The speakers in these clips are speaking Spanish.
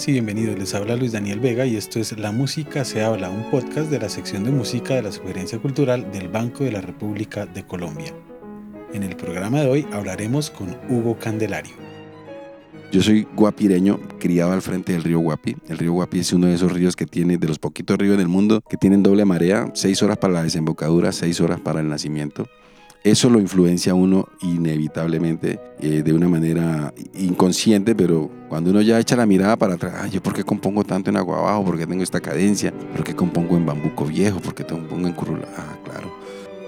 buenas y bienvenidos. Les habla Luis Daniel Vega y esto es La Música se habla, un podcast de la sección de música de la Sugerencia Cultural del Banco de la República de Colombia. En el programa de hoy hablaremos con Hugo Candelario. Yo soy guapireño, criado al frente del río Guapi. El río Guapi es uno de esos ríos que tiene, de los poquitos ríos del mundo, que tienen doble marea, seis horas para la desembocadura, seis horas para el nacimiento eso lo influencia a uno inevitablemente eh, de una manera inconsciente, pero cuando uno ya echa la mirada para atrás, ¿yo por qué compongo tanto en agua abajo? ¿Por qué tengo esta cadencia? ¿Por qué compongo en bambuco viejo? ¿Por qué compongo en curula? Ah, claro.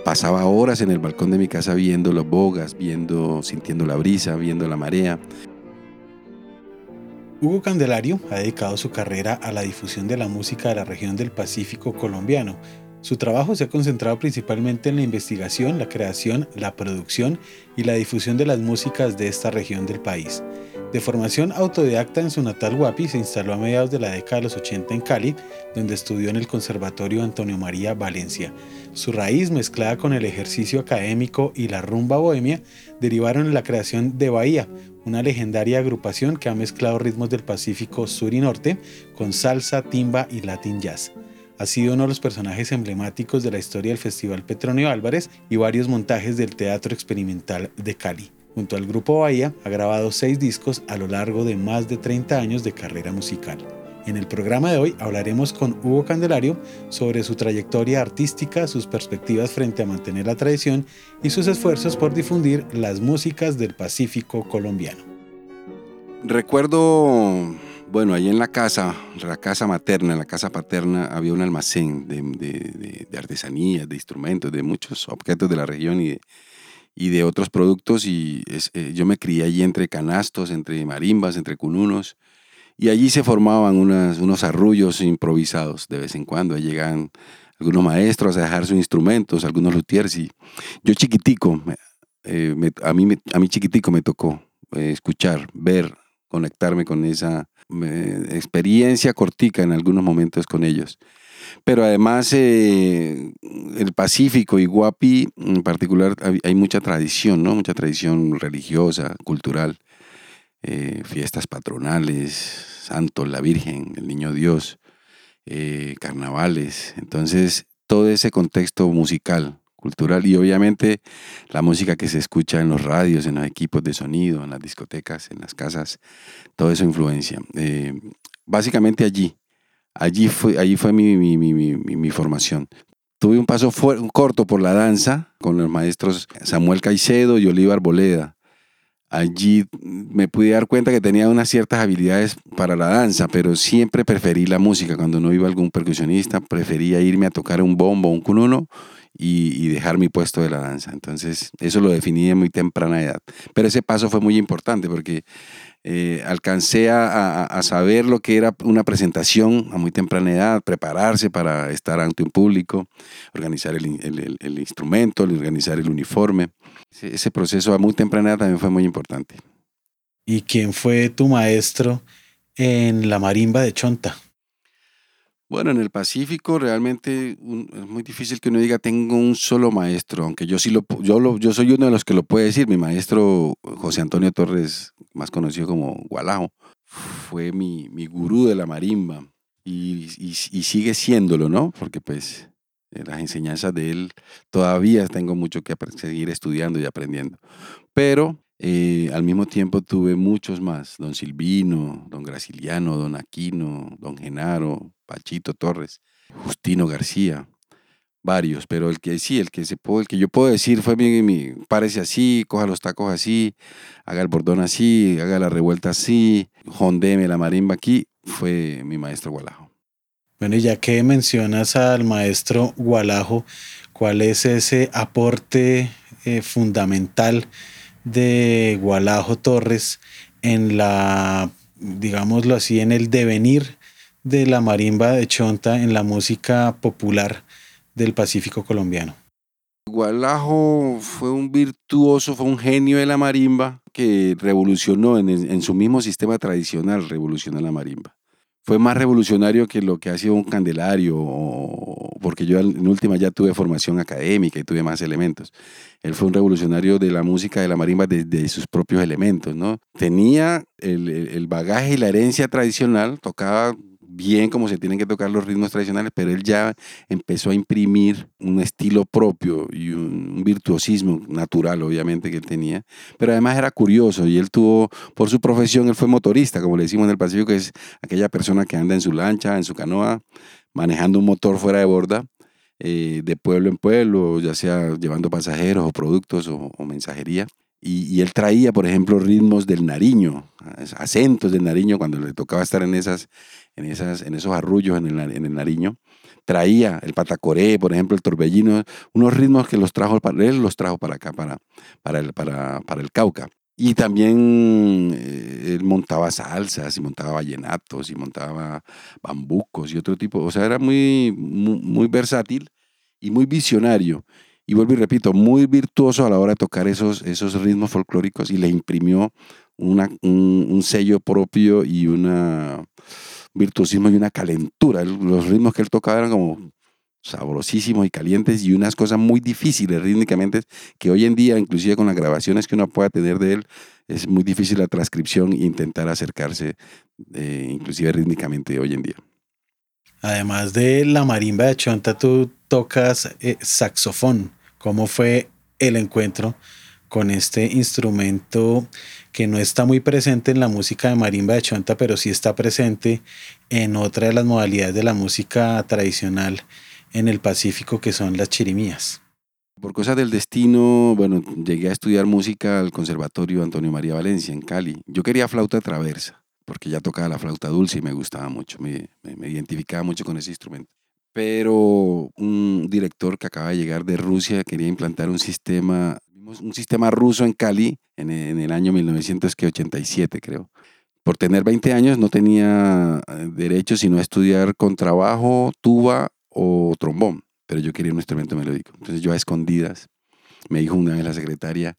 Pasaba horas en el balcón de mi casa viendo las bogas, viendo, sintiendo la brisa, viendo la marea. Hugo Candelario ha dedicado su carrera a la difusión de la música de la región del Pacífico colombiano su trabajo se ha concentrado principalmente en la investigación, la creación, la producción y la difusión de las músicas de esta región del país. De formación autodidacta en su natal Guapi, se instaló a mediados de la década de los 80 en Cali, donde estudió en el Conservatorio Antonio María Valencia. Su raíz, mezclada con el ejercicio académico y la rumba bohemia, derivaron en la creación de Bahía, una legendaria agrupación que ha mezclado ritmos del Pacífico Sur y Norte con salsa, timba y latin jazz. Ha sido uno de los personajes emblemáticos de la historia del Festival Petronio Álvarez y varios montajes del Teatro Experimental de Cali. Junto al grupo Bahía ha grabado seis discos a lo largo de más de 30 años de carrera musical. En el programa de hoy hablaremos con Hugo Candelario sobre su trayectoria artística, sus perspectivas frente a mantener la tradición y sus esfuerzos por difundir las músicas del Pacífico colombiano. Recuerdo bueno, ahí en la casa, la casa materna, en la casa paterna, había un almacén de, artesanías, de instrumentos, de muchos objetos de la región y de, de otros productos. Y eh, yo me crié allí entre canastos, entre marimbas, entre cununos. Y allí se formaban unos arrullos improvisados de vez en cuando. Ahí llegaban algunos maestros a dejar sus instrumentos, algunos luthiers. Y yo chiquitico, eh, a, mí, a mí chiquitico me tocó eh, escuchar, ver, conectarme con esa experiencia cortica en algunos momentos con ellos. Pero además eh, el Pacífico y Guapi en particular hay mucha tradición, ¿no? Mucha tradición religiosa, cultural, eh, fiestas patronales, santos, la Virgen, el Niño Dios, eh, carnavales. Entonces todo ese contexto musical cultural y obviamente la música que se escucha en los radios, en los equipos de sonido, en las discotecas, en las casas, todo eso influencia. Eh, básicamente allí, allí fue, allí fue mi, formación. Tuve un paso corto por la danza con los maestros Samuel Caicedo y Olivar Boleda. Allí me pude dar cuenta que tenía unas ciertas habilidades para la danza, pero siempre preferí la música. Cuando no iba algún percusionista, prefería irme a tocar un bombo, un cununo y, dejar mi puesto de la danza. Entonces, eso lo definí en muy temprana edad. Pero ese paso fue muy importante porque eh, alcancé a, saber lo que era una presentación a muy temprana edad, prepararse para estar ante un público, organizar el, instrumento, organizar el uniforme. Ese, ese, proceso a muy temprana edad también fue muy importante. ¿Y quién fue tu maestro en la marimba de Chonta? Bueno, en el Pacífico realmente es muy difícil que uno diga tengo un solo maestro, aunque yo sí lo yo yo soy uno de los que lo puede decir. Mi maestro José Antonio Torres, más conocido como Gualajo, fue mi, mi gurú de la marimba y, y, sigue siéndolo, ¿no? Porque pues eh, las enseñanzas de él todavía tengo mucho que seguir estudiando y aprendiendo. Pero eh, al mismo tiempo tuve muchos más, don Silvino, don Graciliano, don Aquino, don Genaro, Pachito Torres, Justino García, varios, pero el que sí, el que, se puede, el que yo puedo decir fue mi, mi, párese así, coja los tacos así, haga el bordón así, haga la revuelta así, jondeme la marimba aquí, fue mi maestro Gualajo. Bueno, y ya que mencionas al maestro Gualajo, ¿cuál es ese aporte eh, fundamental de Gualajo Torres en la, digámoslo así, en el devenir de la marimba de Chonta en la música popular del Pacífico colombiano. Gualajo fue un virtuoso, fue un genio de la marimba que revolucionó en, su mismo sistema tradicional, revolucionó la marimba. Fue más revolucionario que lo que ha sido un Candelario porque yo en última ya tuve formación académica y tuve más elementos. Él fue un revolucionario de la música de la marimba desde sus propios elementos, ¿no? Tenía el, el bagaje y la herencia tradicional, tocaba bien como se tienen que tocar los ritmos tradicionales, pero él ya empezó a imprimir un estilo propio y un, virtuosismo natural, obviamente, que él tenía. Pero además era curioso y él tuvo, por su profesión, él fue motorista, como le decimos en el Pacífico, que es aquella persona que anda en su lancha, en su canoa, manejando un motor fuera de borda. Eh, de pueblo en pueblo, ya sea llevando pasajeros o productos o mensajería. Y, él traía, por ejemplo, ritmos del Nariño, acentos del Nariño cuando le tocaba estar en, esas, en, esas, en esos arrullos en el, en el Nariño. Traía el patacoré, por ejemplo, el torbellino, unos ritmos que los trajo, él los trajo para acá, para, para, el, para, para el Cauca. Y también eh, él montaba salsas y montaba vallenatos y montaba bambucos y otro tipo. O sea, era muy, muy versátil y muy visionario y vuelvo y repito, muy virtuoso a la hora de tocar esos, esos ritmos folclóricos y le imprimió una, un, sello propio y una virtuosismo y una calentura. Los ritmos que él tocaba eran como sabrosísimos y calientes y unas cosas muy difíciles rítmicamente que hoy en día, inclusive con las grabaciones que uno pueda tener de él, es muy difícil la transcripción e intentar acercarse eh, inclusive rítmicamente hoy en día. Además de la marimba de Chonta, tú tocas eh, saxofón. ¿Cómo fue el encuentro con este instrumento que no está muy presente en la música de marimba de Chonta, pero sí está presente en otra de las modalidades de la música tradicional en el Pacífico, que son las chirimías? Por cosas del destino, bueno, llegué a estudiar música al Conservatorio Antonio María Valencia en Cali. Yo quería flauta traversa porque ya tocaba la flauta dulce y me gustaba mucho, me, me, identificaba mucho con ese instrumento. Pero un director que acaba de llegar de Rusia quería implantar un sistema, un sistema ruso en Cali en, en el año 1987, creo. Por tener 20 años no tenía eh, derecho sino a estudiar contrabajo, tuba o trombón, pero yo quería un instrumento melódico. Entonces yo a escondidas, me dijo una vez la secretaria,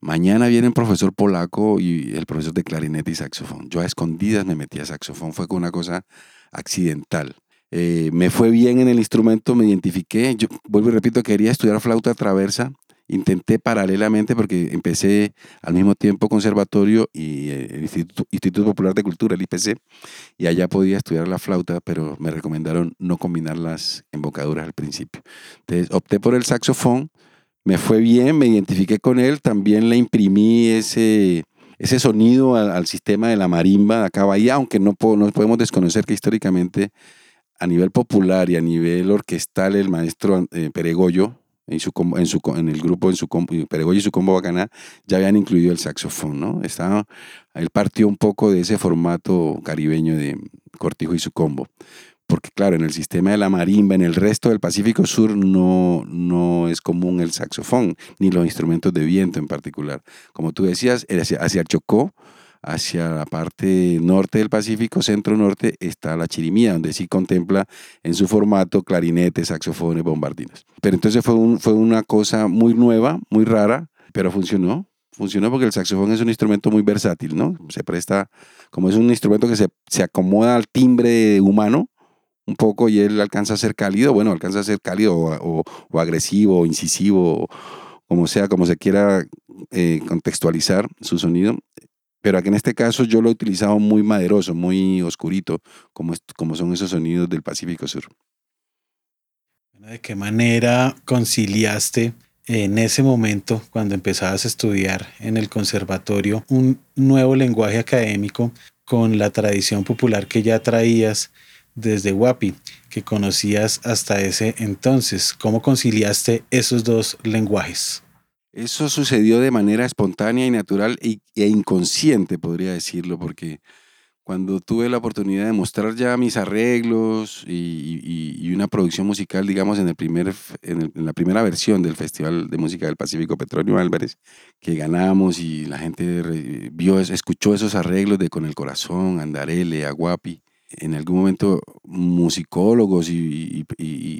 Mañana viene un profesor polaco y el profesor de clarinete y saxofón. Yo a escondidas me metí a saxofón, fue con una cosa accidental. Eh, me fue bien en el instrumento, me identifiqué. Yo vuelvo y repito, quería estudiar flauta traversa. Intenté paralelamente porque empecé al mismo tiempo conservatorio y eh, el Instituto, Instituto Popular de Cultura, el IPC, y allá podía estudiar la flauta, pero me recomendaron no combinar las embocaduras al principio. Entonces opté por el saxofón me fue bien, me identifiqué con él, también le imprimí ese, ese sonido al, sistema de la marimba de acá Bahía, aunque no, no podemos desconocer que históricamente a nivel popular y a nivel orquestal el maestro eh, Peregoyo, en, su, en, su, en el grupo, en su Peregoyo y su combo bacana, ya habían incluido el saxofón, ¿no? Estaba, él partió un poco de ese formato caribeño de Cortijo y su combo porque claro, en el sistema de la marimba, en el resto del Pacífico Sur no, no es común el saxofón, ni los instrumentos de viento en particular. Como tú decías, hacia, hacia Chocó, hacia la parte norte del Pacífico, centro-norte, está la chirimía, donde sí contempla en su formato clarinetes, saxofones, bombardinos. Pero entonces fue, fue una cosa muy nueva, muy rara, pero funcionó. Funcionó porque el saxofón es un instrumento muy versátil, ¿no? Se presta, como es un instrumento que se, se acomoda al timbre humano, un poco y él alcanza a ser cálido, bueno, alcanza a ser cálido o, agresivo incisivo, como sea, como se quiera eh, contextualizar su sonido. Pero aquí en este caso yo lo he utilizado muy maderoso, muy oscurito, como, como son esos sonidos del Pacífico Sur. ¿De qué manera conciliaste en ese momento, cuando empezabas a estudiar en el conservatorio, un nuevo lenguaje académico con la tradición popular que ya traías desde Guapi, que conocías hasta ese entonces. ¿Cómo conciliaste esos dos lenguajes? Eso sucedió de manera espontánea y natural e inconsciente, podría decirlo, porque cuando tuve la oportunidad de mostrar ya mis arreglos y, una producción musical, digamos, en, el primer, en, la primera versión del Festival de Música del Pacífico Petronio Álvarez, que ganamos y la gente vio, escuchó esos arreglos de Con el Corazón, Andarele, Aguapi, en algún momento musicólogos y,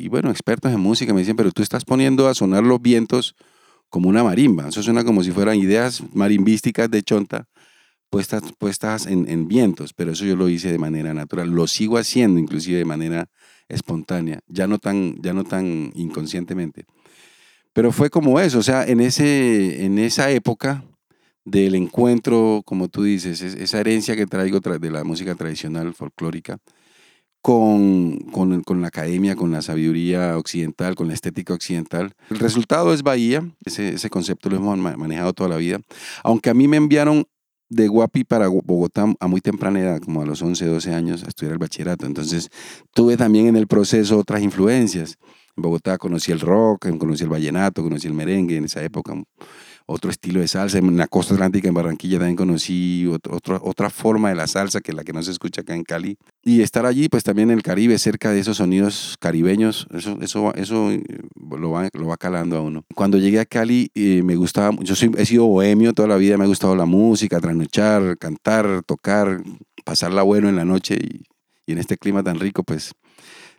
bueno, expertos en música me dicen, pero tú estás poniendo a sonar los vientos como una marimba. Eso suena como si fueran ideas marimbísticas de chonta, puestas, puestas en, en, vientos, pero eso yo lo hice de manera natural. Lo sigo haciendo inclusive de manera espontánea, ya no tan, ya no tan inconscientemente. Pero fue como eso, o sea, en, ese, en esa época del encuentro, como tú dices, esa herencia que traigo de la música tradicional folclórica, con, con, con, la academia, con la sabiduría occidental, con la estética occidental. El resultado es Bahía, ese, ese concepto lo hemos manejado toda la vida, aunque a mí me enviaron de Guapi para Bogotá a muy temprana edad, como a los 11, 12 años, a estudiar el bachillerato. Entonces tuve también en el proceso otras influencias. En Bogotá conocí el rock, conocí el vallenato, conocí el merengue en esa época, otro estilo de salsa. En la costa atlántica, en Barranquilla, también conocí otra forma de la salsa que la que no se escucha acá en Cali. Y estar allí, pues también en el Caribe, cerca de esos sonidos caribeños, eso, eso, eso eh, lo, va, lo va calando a uno. Cuando llegué a Cali, eh, me gustaba, yo he sido bohemio toda la vida, me ha gustado la música, trasnochar, cantar, tocar, pasarla bueno en la noche y en este clima tan rico, pues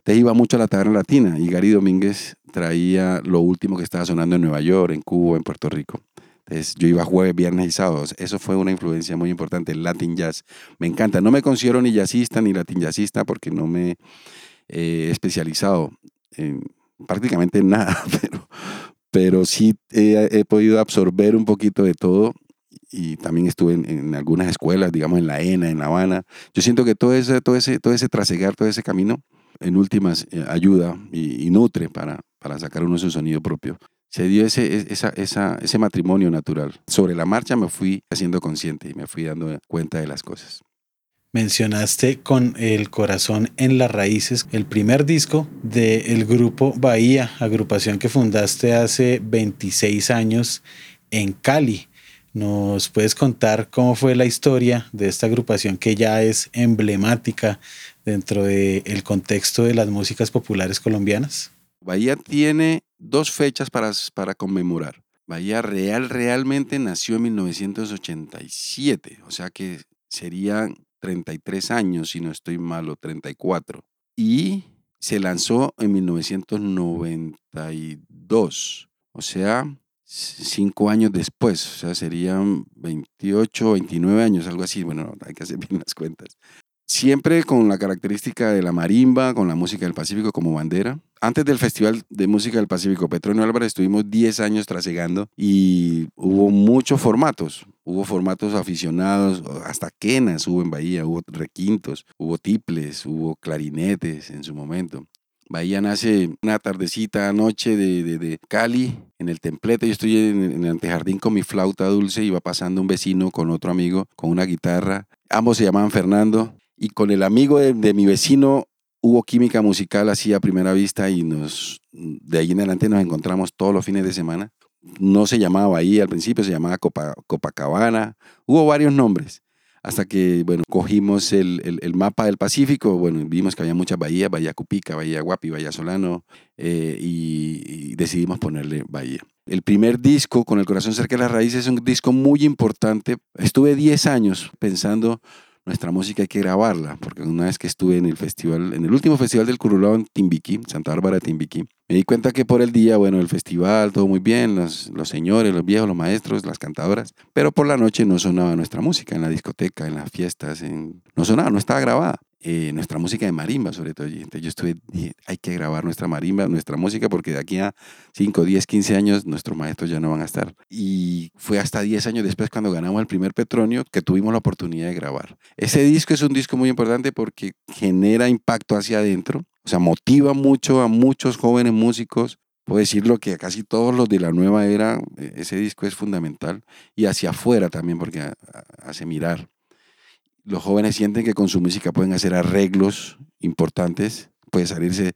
te iba mucho a la taberna latina y Gary Domínguez traía lo último que estaba sonando en Nueva York, en Cuba, en Puerto Rico yo iba jueves, viernes y sábados. Eso fue una influencia muy importante, el Latin Jazz. Me encanta. No me considero ni jazzista ni latin jazzista porque no me he especializado en, prácticamente en nada, pero, pero sí he, podido absorber un poquito de todo y también estuve en, algunas escuelas, digamos en la ENA, en La Habana. Yo siento que todo ese, todo ese, todo ese trasegar, todo ese camino, en últimas, eh, ayuda y, y, nutre para, para sacar uno su sonido propio se dio ese, esa, esa, ese matrimonio natural. Sobre la marcha me fui haciendo consciente y me fui dando cuenta de las cosas. Mencionaste con el corazón en las raíces el primer disco del grupo Bahía, agrupación que fundaste hace 26 años en Cali. ¿Nos puedes contar cómo fue la historia de esta agrupación que ya es emblemática dentro del contexto de las músicas populares colombianas? Bahía tiene dos fechas para, para conmemorar. Bahía Real realmente nació en 1987, o sea que serían 33 años, si no estoy malo, 34. Y se lanzó en 1992, o sea, cinco años después, o sea, serían 28, 29 años, algo así. Bueno, hay que hacer bien las cuentas. Siempre con la característica de la marimba, con la música del Pacífico como bandera. Antes del Festival de Música del Pacífico, Petronio Álvarez, estuvimos 10 años trasegando y hubo muchos formatos. Hubo formatos aficionados, hasta quenas hubo en Bahía, hubo requintos, hubo tiples, hubo clarinetes en su momento. Bahía nace una tardecita, noche de, Cali, en el templete. Yo estoy en, el antejardín con mi flauta dulce y va pasando un vecino con otro amigo con una guitarra. Ambos se llamaban Fernando y con el amigo de, mi vecino hubo química musical así a primera vista y nos, de ahí en adelante nos encontramos todos los fines de semana. No se llamaba ahí al principio, se llamaba Copacabana, hubo varios nombres. Hasta que, bueno, cogimos el, el, mapa del Pacífico, bueno, vimos que había muchas bahías, Bahía Cupica, Bahía Guapi, Bahía Solano, eh, y, y, decidimos ponerle Bahía. El primer disco, Con el corazón cerca de las raíces, es un disco muy importante. Estuve 10 años pensando nuestra música hay que grabarla, porque una vez que estuve en el festival, en el último festival del Curulao en Timbiquí, Santa Bárbara Timbiquí, me di cuenta que por el día, bueno, el festival, todo muy bien, los, los señores, los viejos, los maestros, las cantadoras, pero por la noche no sonaba nuestra música en la discoteca, en las fiestas, en... no sonaba, no estaba grabada. Eh, nuestra música de marimba, sobre todo. Entonces yo estuve, dije, hay que grabar nuestra marimba, nuestra música, porque de aquí a 5, 10, 15 años nuestros maestros ya no van a estar. Y fue hasta 10 años después cuando ganamos el primer Petronio que tuvimos la oportunidad de grabar. Ese disco es un disco muy importante porque genera impacto hacia adentro, o sea, motiva mucho a muchos jóvenes músicos. Puedo decirlo que a casi todos los de la nueva era, e, ese disco es fundamental. Y hacia afuera también, porque hace mirar los jóvenes sienten que con su música pueden hacer arreglos importantes, puede salirse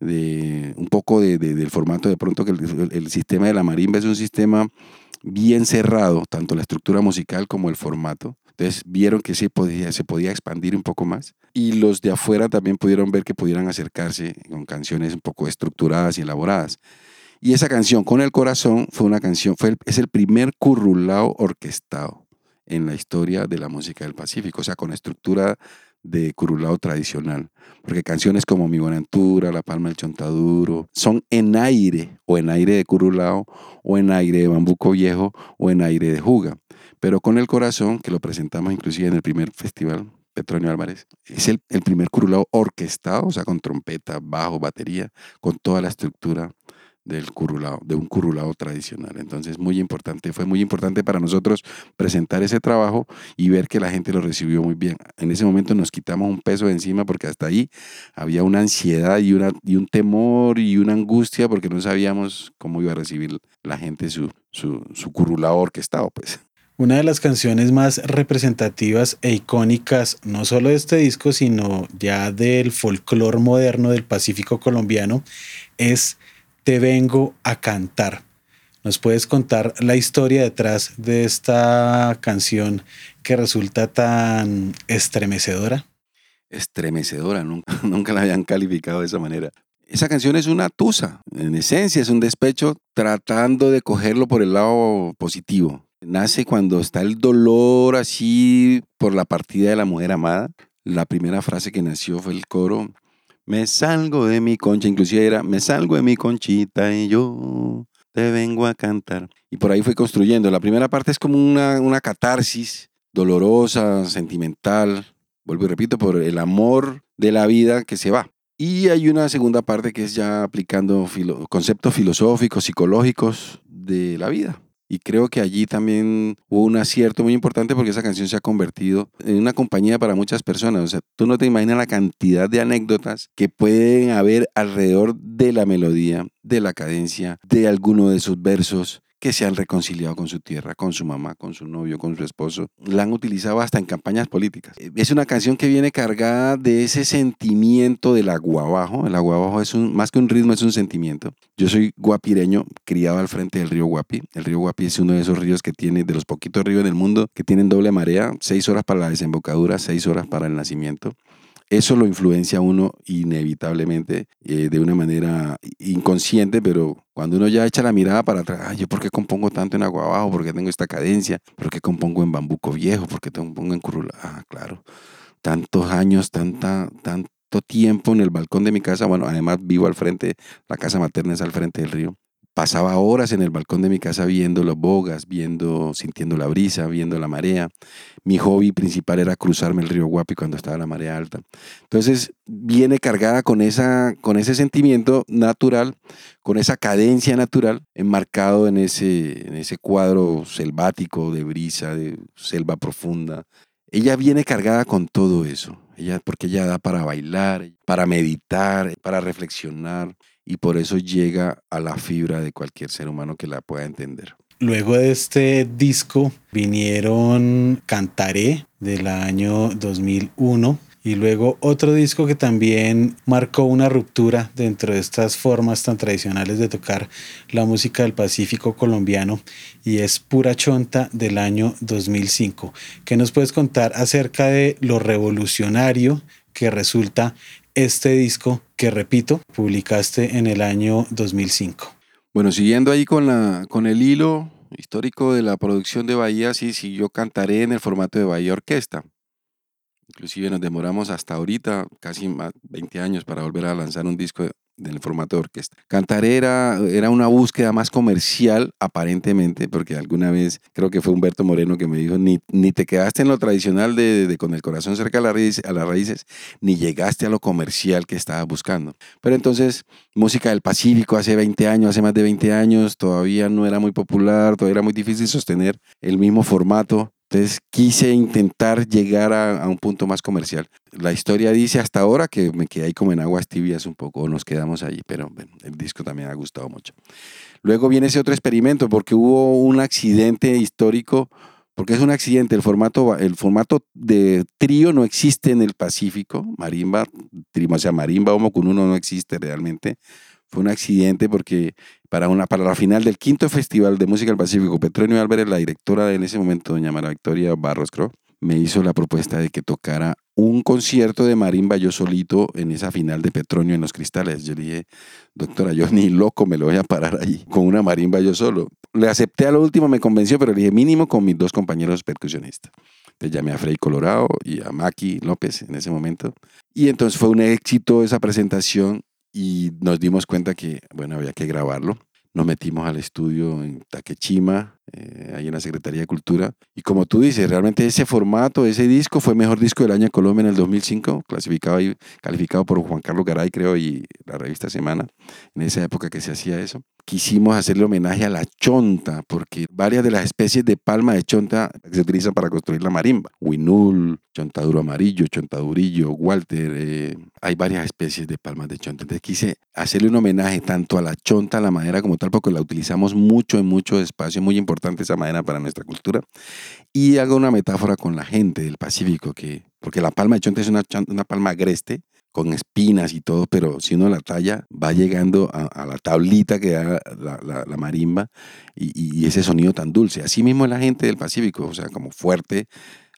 de un poco de, del formato de pronto que el, sistema de la marimba es un sistema bien cerrado, tanto la estructura musical como el formato. Entonces vieron que se podía, se podía expandir un poco más y los de afuera también pudieron ver que pudieran acercarse con canciones un poco estructuradas y elaboradas. Y esa canción, Con el Corazón, fue una canción, fue es el primer currulao orquestado en la historia de la música del Pacífico, o sea, con estructura de curulao tradicional. Porque canciones como Mi Buenaventura, La Palma del Chontaduro, son en aire, o en aire de curulao, o en aire de bambuco viejo, o en aire de juga. pero con el corazón, que lo presentamos inclusive en el primer festival, Petronio Álvarez, es el, el primer curulao orquestado, o sea, con trompeta, bajo, batería, con toda la estructura del curulao, de un curulao tradicional. Entonces, muy importante, fue muy importante para nosotros presentar ese trabajo y ver que la gente lo recibió muy bien. En ese momento nos quitamos un peso de encima porque hasta ahí había una ansiedad y, una, y un temor y una angustia porque no sabíamos cómo iba a recibir la gente su, su, orquestado, pues. Una de las canciones más representativas e icónicas, no solo de este disco, sino ya del folclore moderno del Pacífico colombiano, es te vengo a cantar. ¿Nos puedes contar la historia detrás de esta canción que resulta tan estremecedora? Estremecedora, nunca, la habían calificado de esa manera. Esa canción es una tusa, en esencia es un despecho tratando de cogerlo por el lado positivo. Nace cuando está el dolor así por la partida de la mujer amada. La primera frase que nació fue el coro, me salgo de mi concha, inclusive era, me salgo de mi conchita y yo te vengo a cantar. Y por ahí fui construyendo. La primera parte es como una, una catarsis dolorosa, sentimental, vuelvo y repito, por el amor de la vida que se va. Y hay una segunda parte que es ya aplicando conceptos filosóficos, psicológicos de la vida. Y creo que allí también hubo un acierto muy importante porque esa canción se ha convertido en una compañía para muchas personas. O sea, tú no te imaginas la cantidad de anécdotas que pueden haber alrededor de la melodía, de la cadencia, de alguno de sus versos que se han reconciliado con su tierra, con su mamá, con su novio, con su esposo. La han utilizado hasta en campañas políticas. Es una canción que viene cargada de ese sentimiento del aguabajo. El aguabajo es un, más que un ritmo, es un sentimiento. Yo soy guapireño, criado al frente del río Guapi. El río Guapi es uno de esos ríos que tiene, de los poquitos ríos del mundo, que tienen doble marea, seis horas para la desembocadura, seis horas para el nacimiento eso lo influencia a uno inevitablemente eh, de una manera inconsciente, pero cuando uno ya echa la mirada para atrás, Ay, ¿yo por qué compongo tanto en agua abajo? ¿Por qué tengo esta cadencia? ¿Por qué compongo en bambuco viejo? ¿Por qué compongo en curula? Ah, claro. Tantos años, tanta, tanto tiempo en el balcón de mi casa. Bueno, además vivo al frente, la casa materna es al frente del río pasaba horas en el balcón de mi casa viendo los bogas, viendo, sintiendo la brisa, viendo la marea. Mi hobby principal era cruzarme el río Guapi cuando estaba la marea alta. Entonces viene cargada con, esa, con ese sentimiento natural, con esa cadencia natural, enmarcado en ese, en ese cuadro selvático de brisa, de selva profunda. Ella viene cargada con todo eso, ella, porque ella da para bailar, para meditar, para reflexionar y por eso llega a la fibra de cualquier ser humano que la pueda entender. Luego de este disco vinieron Cantaré del año 2001 y luego otro disco que también marcó una ruptura dentro de estas formas tan tradicionales de tocar la música del Pacífico colombiano y es Pura Chonta del año 2005. ¿Qué nos puedes contar acerca de lo revolucionario que resulta este disco que, repito, publicaste en el año 2005. Bueno, siguiendo ahí con, la, con el hilo histórico de la producción de Bahía, sí, sí, yo cantaré en el formato de Bahía Orquesta. Inclusive nos demoramos hasta ahorita, casi más 20 años, para volver a lanzar un disco del formato de orquesta. Cantar era, una búsqueda más comercial, aparentemente, porque alguna vez creo que fue Humberto Moreno que me dijo, ni, ni te quedaste en lo tradicional de, con el corazón cerca a, la raíz, a las raíces, ni llegaste a lo comercial que estabas buscando. Pero entonces, música del Pacífico hace 20 años, hace más de 20 años, todavía no era muy popular, todavía era muy difícil sostener el mismo formato entonces quise intentar llegar a, un punto más comercial. La historia dice hasta ahora que me quedé ahí como en aguas tibias un poco, nos quedamos ahí, pero bueno, el disco también ha gustado mucho. Luego viene ese otro experimento porque hubo un accidente histórico, porque es un accidente, el formato, el formato de trío no existe en el Pacífico, marimba, o sea, marimba o uno no existe realmente. Fue un accidente porque para, una, para la final del quinto Festival de Música del Pacífico, Petronio Álvarez, la directora en ese momento, doña María Victoria Barros, creo, me hizo la propuesta de que tocara un concierto de marimba yo solito en esa final de Petronio en los cristales. Yo le dije, doctora, yo ni loco me lo voy a parar ahí con una marimba yo solo. Le acepté a lo último, me convenció, pero le dije mínimo con mis dos compañeros percusionistas. Entonces llamé a Frei Colorado y a Maki López en ese momento. Y entonces fue un éxito esa presentación y nos dimos cuenta que, bueno, había que grabarlo. nos metimos al estudio en Taquechima, eh, ahí en la Secretaría de Cultura. Y como tú dices, realmente ese formato, ese disco fue mejor disco del año en Colombia en el 2005, clasificado y calificado por Juan Carlos Garay, creo, y la revista Semana, en esa época que se hacía eso. Quisimos hacerle homenaje a la chonta, porque varias de las especies de palma de chonta se utilizan para construir la marimba. Winul, chontaduro amarillo, chontadurillo, Walter, eh, hay varias especies de palmas de chonta. Entonces quise hacerle un homenaje tanto a la chonta, a la madera como tal, porque la utilizamos mucho en mucho espacio, muy importante esa madera para nuestra cultura. Y hago una metáfora con la gente del Pacífico, que, porque la palma de chonte es una, una palma agreste, con espinas y todo, pero si uno la talla, va llegando a, la tablita que da la, la, marimba y, y, ese sonido tan dulce. Así mismo es la gente del Pacífico, o sea, como fuerte,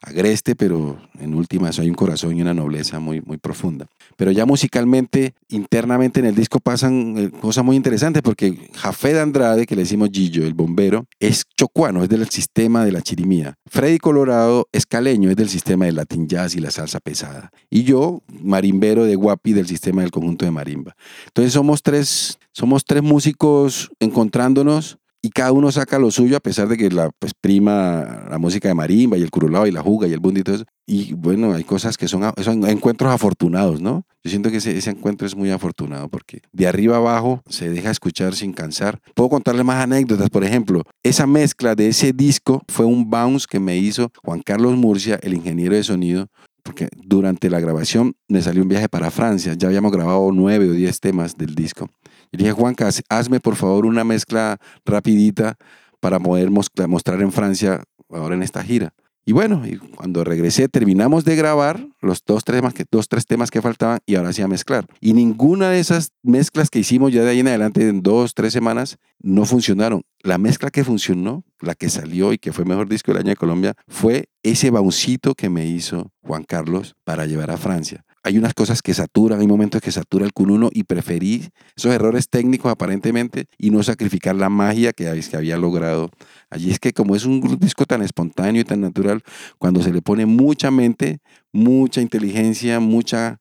agreste, pero en últimas hay un corazón y una nobleza muy, muy profunda. Pero ya musicalmente, internamente en el disco pasan eh, cosas muy interesantes porque Jafé de Andrade, que le decimos Gillo, el bombero, es chocuano, es del sistema de la chirimía. Freddy Colorado es caleño, es del sistema del latin jazz y la salsa pesada. Y yo, marimbero de Guapi, del sistema del conjunto de marimba. Entonces somos tres, somos tres músicos encontrándonos y cada uno saca lo suyo a pesar de que la pues, prima la música de marimba y el curulao y la juga y el bundi y todo eso. Y bueno, hay cosas que son, son encuentros afortunados, ¿no? Yo siento que ese, ese, encuentro es muy afortunado porque de arriba abajo se deja escuchar sin cansar. Puedo contarle más anécdotas, por ejemplo, esa mezcla de ese disco fue un bounce que me hizo Juan Carlos Murcia, el ingeniero de sonido, porque durante la grabación me salió un viaje para Francia, ya habíamos grabado nueve o diez temas del disco. Y dije, Juanca, hazme por favor una mezcla rapidita para poder mostrar en Francia ahora en esta gira. Y bueno, cuando regresé terminamos de grabar los dos tres, temas que, dos, tres temas que faltaban y ahora sí a mezclar. Y ninguna de esas mezclas que hicimos ya de ahí en adelante en dos, tres semanas no funcionaron. La mezcla que funcionó, la que salió y que fue mejor disco del año de Colombia, fue ese bauncito que me hizo Juan Carlos para llevar a Francia hay unas cosas que saturan, hay momentos que satura el Q1 y preferí esos errores técnicos aparentemente y no sacrificar la magia que, que había logrado. Allí es que como es un disco tan espontáneo y tan natural, cuando se le pone mucha mente, mucha inteligencia, mucha,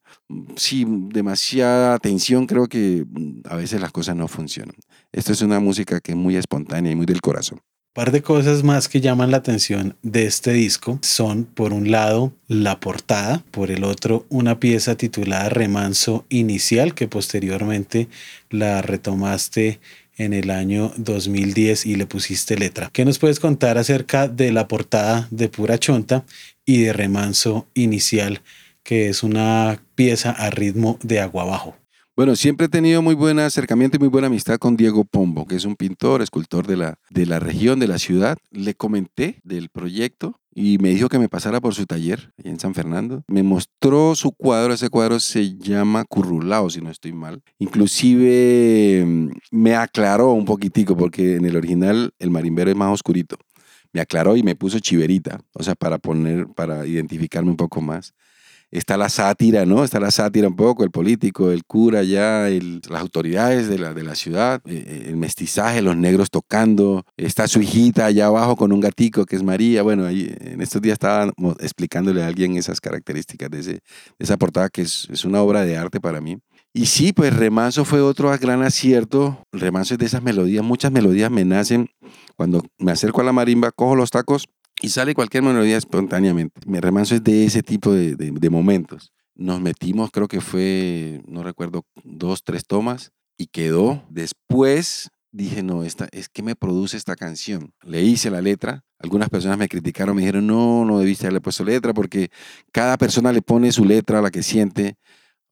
sí, demasiada atención, creo que mm, a veces las cosas no funcionan. Esto es una música que es muy espontánea y muy del corazón par de cosas más que llaman la atención de este disco son, por un lado, la portada, por el otro, una pieza titulada Remanso Inicial, que posteriormente la retomaste en el año 2010 y le pusiste letra. ¿Qué nos puedes contar acerca de la portada de Pura Chonta y de Remanso Inicial, que es una pieza a ritmo de agua abajo? Bueno, siempre he tenido muy buen acercamiento y muy buena amistad con Diego Pombo, que es un pintor, escultor de la, de la región, de la ciudad. Le comenté del proyecto y me dijo que me pasara por su taller en San Fernando. Me mostró su cuadro, ese cuadro se llama Currulao, si no estoy mal. Inclusive mm, me aclaró un poquitico, porque en el original el marimbero es más oscurito. Me aclaró y me puso chiverita, o sea, para poner, para identificarme un poco más está la sátira, ¿no? Está la sátira un poco, el político, el cura ya, las autoridades de la, de la ciudad, eh, eh, el mestizaje, los negros tocando, está su hijita allá abajo con un gatico que es María. Bueno, ahí, en estos días estaba explicándole a alguien esas características de, ese, esa portada que es, es una obra de arte para mí. Y sí, pues Remanso fue otro gran acierto. Remanso es de esas melodías, muchas melodías me nacen. Cuando me acerco a la marimba, cojo los tacos y sale cualquier melodía espontáneamente. Mi remanso es de ese tipo de, de, momentos. Nos metimos, creo que fue, no recuerdo, dos, tres tomas y quedó. Después dije, no, esta, es que me produce esta canción. Le hice la letra. Algunas personas me criticaron, me dijeron, no, no debiste haberle puesto letra porque cada persona le pone su letra a la que siente.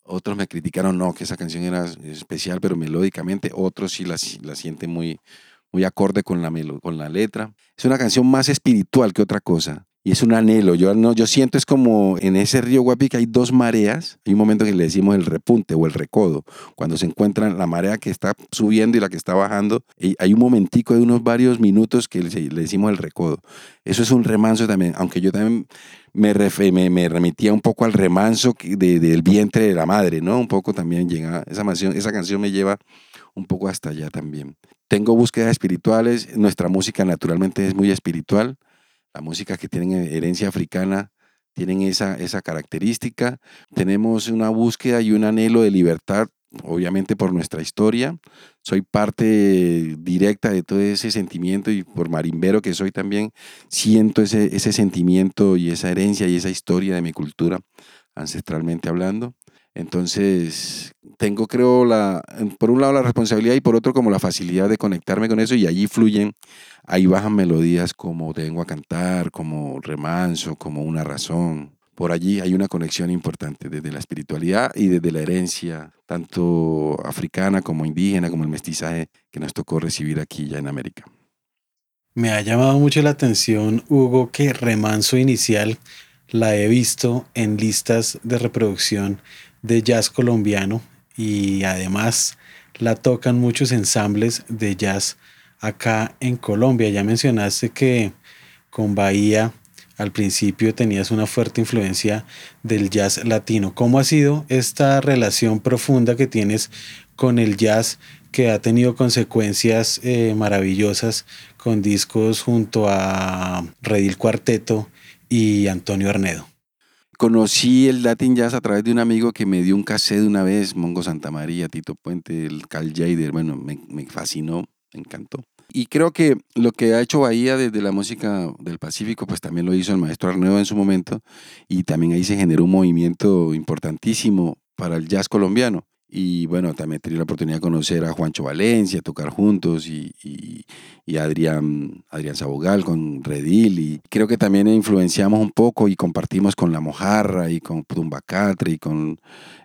Otros me criticaron, no, que esa canción era especial, pero melódicamente. Otros sí la, la sienten muy, muy acorde con la, con la letra. Es una canción más espiritual que otra cosa. Y es un anhelo. Yo, no, yo siento es como en ese río Guapi que hay dos mareas. Hay un momento que le decimos el repunte o el recodo. Cuando se encuentran la marea que está subiendo y la que está bajando. Hay un momentico de unos varios minutos que le, decimos el recodo. Eso es un remanso también. Aunque yo también me, me, me remitía un poco al remanso del vientre de la madre, ¿no? Un poco también llega. Esa, canción, esa canción me lleva un poco hasta allá también. Tengo búsquedas espirituales, nuestra música naturalmente es muy espiritual, la música que tienen herencia africana tienen esa, esa característica, tenemos una búsqueda y un anhelo de libertad obviamente por nuestra historia, soy parte directa de todo ese sentimiento y por marimbero que soy también, siento ese, ese sentimiento y esa herencia y esa historia de mi cultura, ancestralmente hablando. Entonces, tengo, creo, la, por un lado la responsabilidad y por otro como la facilidad de conectarme con eso y allí fluyen, ahí bajan melodías como Te vengo a cantar, como Remanso, como Una razón. Por allí hay una conexión importante desde la espiritualidad y desde la herencia, tanto africana como indígena, como el mestizaje que nos tocó recibir aquí ya en América. Me ha llamado mucho la atención, Hugo, que Remanso Inicial la he visto en listas de reproducción de jazz colombiano y además la tocan muchos ensambles de jazz acá en Colombia. Ya mencionaste que con Bahía al principio tenías una fuerte influencia del jazz latino. ¿Cómo ha sido esta relación profunda que tienes con el jazz que ha tenido consecuencias eh, maravillosas con discos junto a Redil Cuarteto y Antonio Arnedo? Conocí el Latin Jazz a través de un amigo que me dio un cassette una vez, Mongo Santa María, Tito Puente, el Cal Jader, bueno, me, me fascinó, me encantó. Y creo que lo que ha hecho Bahía desde la música del Pacífico, pues también lo hizo el maestro Arneo en su momento, y también ahí se generó un movimiento importantísimo para el jazz colombiano. Y bueno, también tenido la oportunidad de conocer a Juancho Valencia, tocar juntos, y, y, Adrián, Adrián Sabogal con Redil. Y creo que también influenciamos un poco y compartimos con La Mojarra y con Tumbacatre y con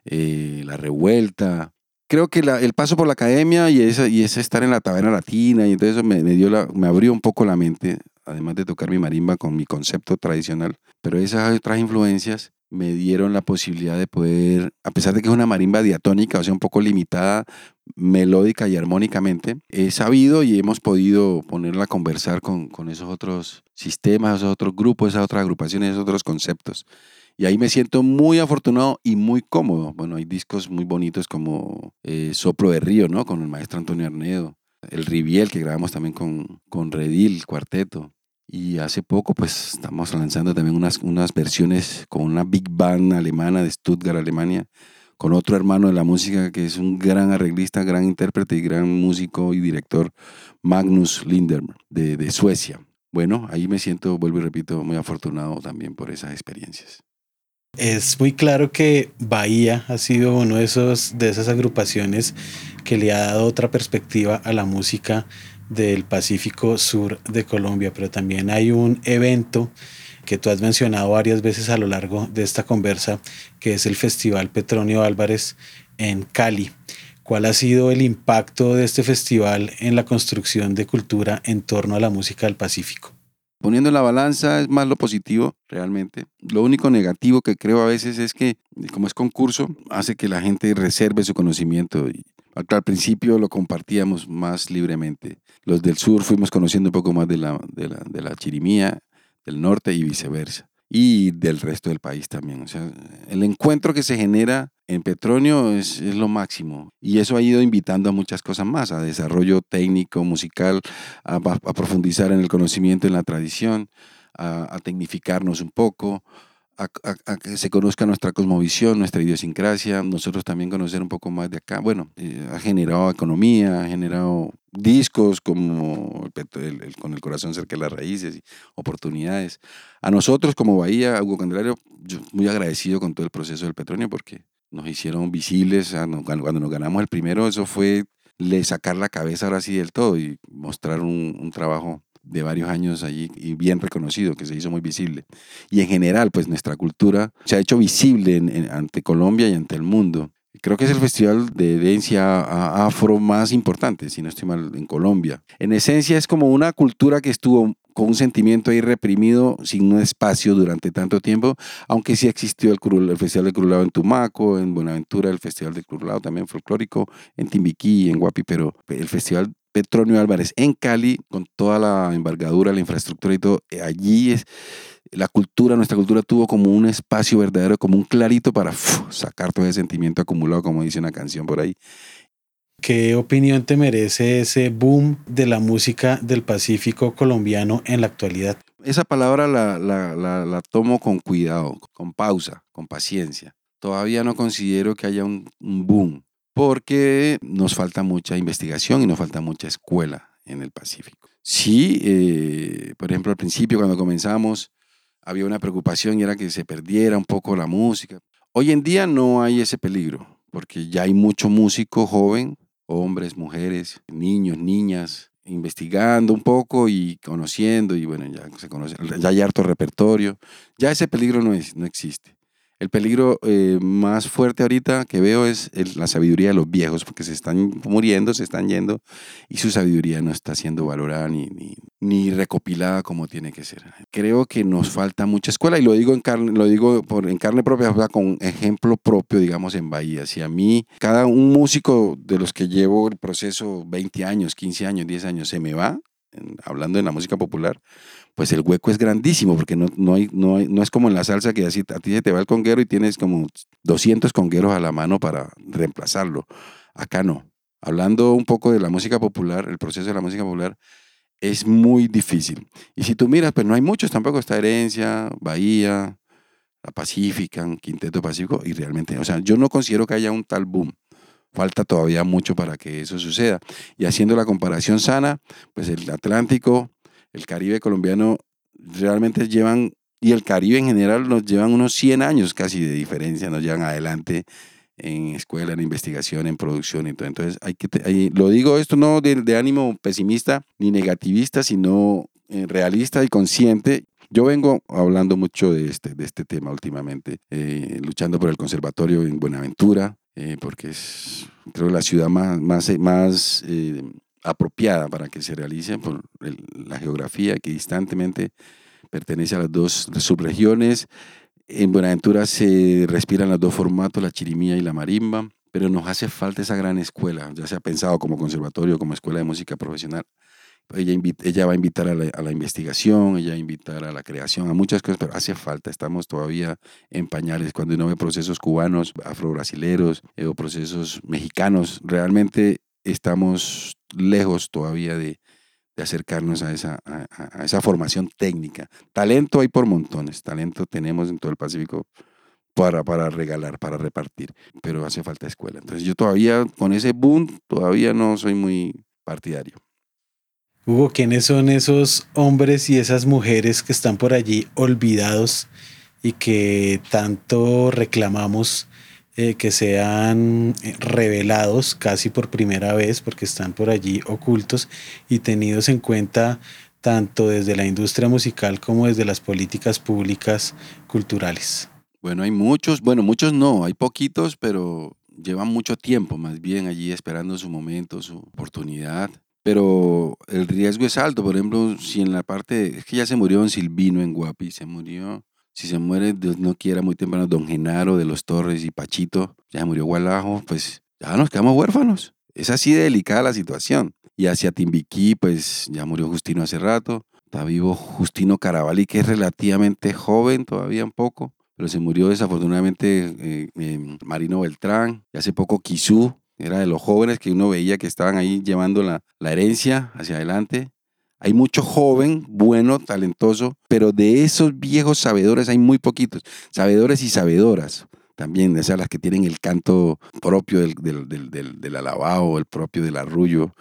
eh, La Revuelta. Creo que el paso por la academia y ese, y ese estar en la taberna latina y entonces me, me, dio la, me abrió un poco la mente, además de tocar mi marimba con mi concepto tradicional. Pero esas otras influencias me dieron la posibilidad de poder, a pesar de que es una marimba diatónica, o sea, un poco limitada melódica y armónicamente, he sabido y hemos podido ponerla a conversar con, esos otros sistemas, esos otros grupos, esas otras agrupaciones, esos otros conceptos. Y ahí me siento muy afortunado y muy cómodo. Bueno, hay discos muy bonitos como eh, Soplo de Río, ¿no? Con el maestro Antonio Arnedo. El Riviel, que grabamos también con, con Redil, cuarteto. Y hace poco, pues, estamos lanzando también unas, unas versiones con una big band alemana de Stuttgart, Alemania, con otro hermano de la música que es un gran arreglista, gran intérprete y gran músico y director, Magnus Linder, de, de Suecia. Bueno, ahí me siento, vuelvo y repito, muy afortunado también por esas experiencias. Es muy claro que Bahía ha sido uno de, esos, de esas agrupaciones que le ha dado otra perspectiva a la música del Pacífico Sur de Colombia, pero también hay un evento que tú has mencionado varias veces a lo largo de esta conversa, que es el Festival Petronio Álvarez en Cali. ¿Cuál ha sido el impacto de este festival en la construcción de cultura en torno a la música del Pacífico? Poniendo en la balanza es más lo positivo realmente. Lo único negativo que creo a veces es que, como es concurso, hace que la gente reserve su conocimiento. Al principio lo compartíamos más libremente. Los del sur fuimos conociendo un poco más de la, de la, de la chirimía, del norte y viceversa. Y del resto del país también. O sea, el encuentro que se genera en Petronio es, es, lo máximo. Y eso ha ido invitando a muchas cosas más, a desarrollo técnico, musical, a, profundizar en el conocimiento, en la tradición, a, a tecnificarnos un poco, a, que se conozca nuestra cosmovisión, nuestra idiosincrasia, nosotros también conocer un poco más de acá. Bueno, eh, ha generado economía, ha generado discos como el, con el corazón cerca de las raíces, y oportunidades. A nosotros como Bahía, Hugo Candelario, yo muy agradecido con todo el proceso del petróleo porque nos hicieron visibles. Cuando nos ganamos el primero, eso fue le sacar la cabeza ahora sí del todo y mostrar un, un trabajo de varios años allí y bien reconocido, que se hizo muy visible. Y en general, pues nuestra cultura se ha hecho visible ante Colombia y ante el mundo. Creo que es el festival de herencia afro más importante, si no estoy mal, en Colombia. En esencia es como una cultura que estuvo con un sentimiento ahí reprimido, sin un espacio durante tanto tiempo, aunque sí existió el, Festival de Curulao en Tumaco, en Buenaventura, el Festival de Curulao también folclórico, en Timbiquí, en Guapi, pero el Festival Petronio Álvarez en Cali, con toda la envergadura, la infraestructura y todo, eh, allí es la cultura, nuestra cultura tuvo como un espacio verdadero, como un clarito para sacar todo ese sentimiento acumulado, como dice una canción por ahí. ¿Qué opinión te merece ese boom de la música del Pacífico colombiano en la actualidad? Esa palabra la, la, la, la tomo con cuidado, con pausa, con paciencia. Todavía no considero que haya un, un boom porque nos falta mucha investigación y nos falta mucha escuela en el Pacífico. Sí, eh, por ejemplo, al principio cuando comenzamos había una preocupación y era que se perdiera un poco la música. Hoy en día no hay ese peligro, porque ya hay mucho músico joven, hombres, mujeres, niños, niñas, investigando un poco y conociendo, y bueno, ya se conoce, ya hay harto repertorio, ya ese peligro no, es, no existe. El peligro eh, más fuerte ahorita que veo es la sabiduría de los viejos, porque se están muriendo, se están yendo, y su sabiduría no está siendo valorada ni, ni, recopilada como tiene que ser. Creo que nos falta mucha escuela, y lo digo en carne, lo digo por, en carne propia, con ejemplo propio, digamos, en Bahía. Si a mí, cada un músico de los que llevo el proceso 20 años, 15 años, 10 años, se me va, hablando de la música popular, pues el hueco es grandísimo, porque no, no, hay, no, no es como en la salsa que así a ti se te va el conguero y tienes como 200 congueros a la mano para reemplazarlo. Acá no. Hablando un poco de la música popular, el proceso de la música popular es muy difícil. Y si tú miras, pues no hay muchos, tampoco está Herencia, Bahía, La Pacífica, Quinteto Pacífico, y realmente, o sea, yo no considero que haya un tal boom. Falta todavía mucho para que eso suceda. Y haciendo la comparación sana, pues el Atlántico, el Caribe colombiano realmente llevan, y el Caribe en general nos llevan unos 100 años casi de diferencia, nos llevan adelante en escuela, en investigación, en producción todo. Entonces, hay que, lo digo esto no de, ánimo pesimista ni negativista, sino eh, realista y consciente. Yo vengo hablando mucho de este, de este tema últimamente, eh, luchando por el conservatorio en Buenaventura, eh, porque es, creo, la ciudad más, más, más apropiada para que se realice por la geografía que distantemente pertenece a las dos subregiones. En Buenaventura se respiran los dos formatos, la chirimía y la marimba, pero nos hace falta esa gran escuela, ya se ha pensado como conservatorio, como escuela de música profesional. Ella, ella va a invitar a la, a la, investigación, ella va a invitar a la creación, a muchas cosas, pero hace falta, estamos todavía en pañales. Cuando uno ve procesos cubanos, afro-brasileros eh, o procesos mexicanos, realmente estamos lejos todavía de, acercarnos a esa, a, esa formación técnica. Talento hay por montones, talento tenemos en todo el Pacífico para, para regalar, para repartir, pero hace falta escuela. Entonces yo todavía con ese boom, todavía no soy muy partidario. Hugo, ¿quiénes son esos hombres y esas mujeres que están por allí olvidados y que tanto reclamamos eh, que sean eh, revelados casi por primera vez porque están por allí ocultos y tenidos en cuenta tanto desde la industria musical como desde las políticas públicas culturales. Bueno, hay muchos, bueno, muchos no, hay poquitos, pero llevan mucho tiempo más bien allí esperando su momento, su oportunidad. Pero el riesgo es alto, por ejemplo, si en la parte, es que ya se murió en Silvino en Guapi, se murió si se muere, Dios no quiera, muy temprano, don Genaro de los Torres y Pachito, ya murió Gualajo, pues ya nos quedamos huérfanos. Es así de delicada la situación. Y hacia Timbiquí, pues ya murió Justino hace rato. Está vivo Justino Carabalí, que es relativamente joven, todavía un poco, pero se murió desafortunadamente eh, eh, Marino Beltrán. Y hace poco Quisú, era de los jóvenes que uno veía que estaban ahí llevando la, la herencia hacia adelante. Hay mucho joven, bueno, talentoso, pero de esos viejos sabedores hay muy poquitos. Sabedores y sabedoras también, esas las que tienen el canto propio del, del, del, del alabao, el propio del arrullo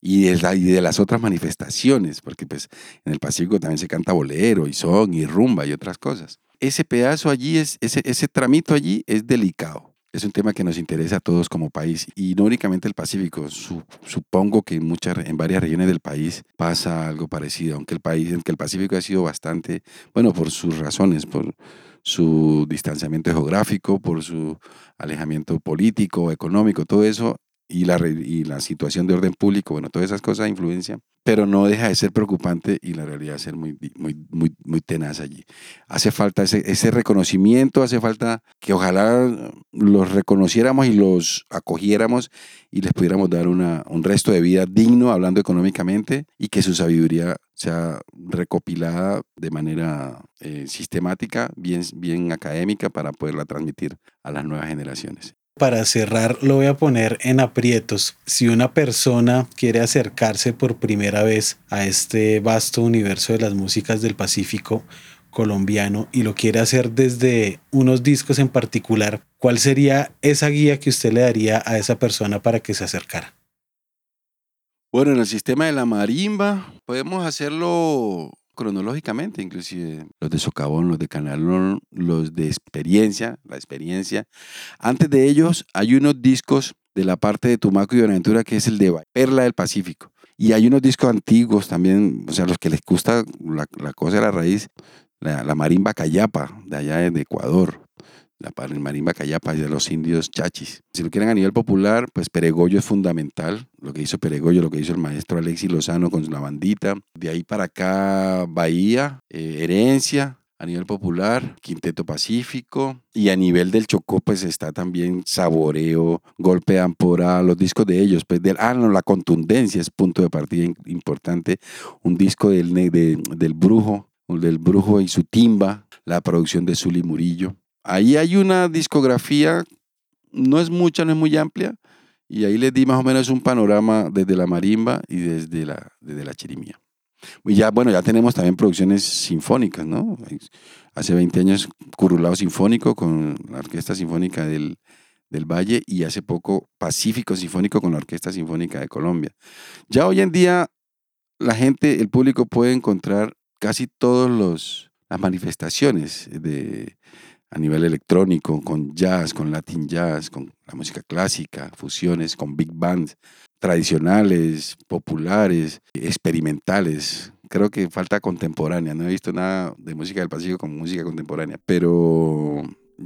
y de, y de, las otras manifestaciones, porque pues en el Pacífico también se canta bolero y son y rumba y otras cosas. Ese pedazo allí, es, ese, ese tramito allí es delicado es un tema que nos interesa a todos como país y no únicamente el Pacífico. supongo que en, muchas, en varias regiones del país pasa algo parecido, aunque el, país, aunque el Pacífico ha sido bastante, bueno, por sus razones, por su distanciamiento geográfico, por su alejamiento político, económico, todo eso y la, y la situación de orden público, bueno, todas esas cosas influencian, pero no deja de ser preocupante y la realidad de ser muy, muy, muy, muy tenaz allí. Hace falta ese, ese reconocimiento, hace falta que ojalá los reconociéramos y los acogiéramos y les pudiéramos dar una, un resto de vida digno, hablando económicamente, y que su sabiduría sea recopilada de manera eh, sistemática, bien, bien académica, para poderla transmitir a las nuevas generaciones. Para cerrar, lo voy a poner en aprietos. Si una persona quiere acercarse por primera vez a este vasto universo de las músicas del Pacífico colombiano y lo quiere hacer desde unos discos en particular, ¿cuál sería esa guía que usted le daría a esa persona para que se acercara? Bueno, en el sistema de la marimba podemos hacerlo cronológicamente, inclusive los de Socavón, los de Canalón, los de experiencia, la experiencia. Antes de ellos hay unos discos de la parte de Tumaco y Buenaventura que es el de Perla del Pacífico. Y hay unos discos antiguos también, o sea, los que les gusta la, cosa de la raíz, la, marimba cayapa de allá de Ecuador, la, marimba cayapa de los indios chachis. Si lo quieren a nivel popular, pues Peregoyo es fundamental, lo que hizo Peregoyo, lo que hizo el maestro Alexis Lozano con la bandita. De ahí para acá, Bahía, eh, Herencia, a nivel popular, Quinteto Pacífico, y a nivel del Chocó, pues está también Saboreo, Golpe de Ampora, los discos de ellos, pues del, ah, no, la contundencia es punto de partida importante, un disco del, del Brujo, del Brujo y su timba, la producción de Zuli Murillo. Ahí hay una discografía, no es mucha, no es muy amplia, y ahí les di más o menos un panorama desde la marimba y desde la, desde la chirimía. Y ya, bueno, ya tenemos también producciones sinfónicas, ¿no? Hace 20 años Curulao Sinfónico con la Orquesta Sinfónica del, del Valle y hace poco Pacífico Sinfónico con la Orquesta Sinfónica de Colombia. Ya hoy en día la gente, el público puede encontrar casi todas las manifestaciones de, a nivel electrónico, con jazz, con latin jazz, con la música clásica, fusiones, con big bands tradicionales, populares, experimentales. Creo que falta contemporánea. No he visto nada de música del Pacífico como música contemporánea, pero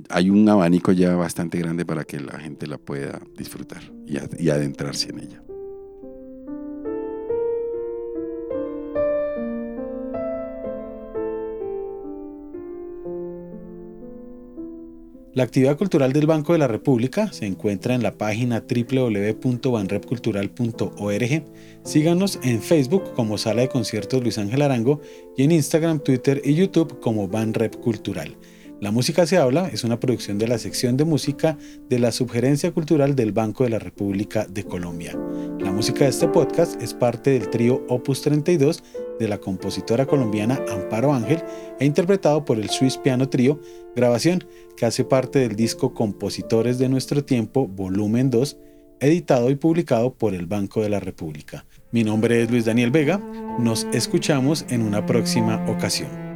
hay un abanico ya bastante grande para que la gente la pueda disfrutar y adentrarse en ella. La actividad cultural del Banco de la República se encuentra en la página www.banrepcultural.org. Síganos en Facebook como Sala de Conciertos Luis Ángel Arango y en Instagram, Twitter y YouTube como Banrep Cultural. La música se habla es una producción de la sección de música de la Subgerencia Cultural del Banco de la República de Colombia. La música de este podcast es parte del trío Opus 32 de la compositora colombiana Amparo Ángel e interpretado por el Swiss Piano Trio, grabación que hace parte del disco Compositores de Nuestro Tiempo, volumen 2, editado y publicado por el Banco de la República. Mi nombre es Luis Daniel Vega, nos escuchamos en una próxima ocasión.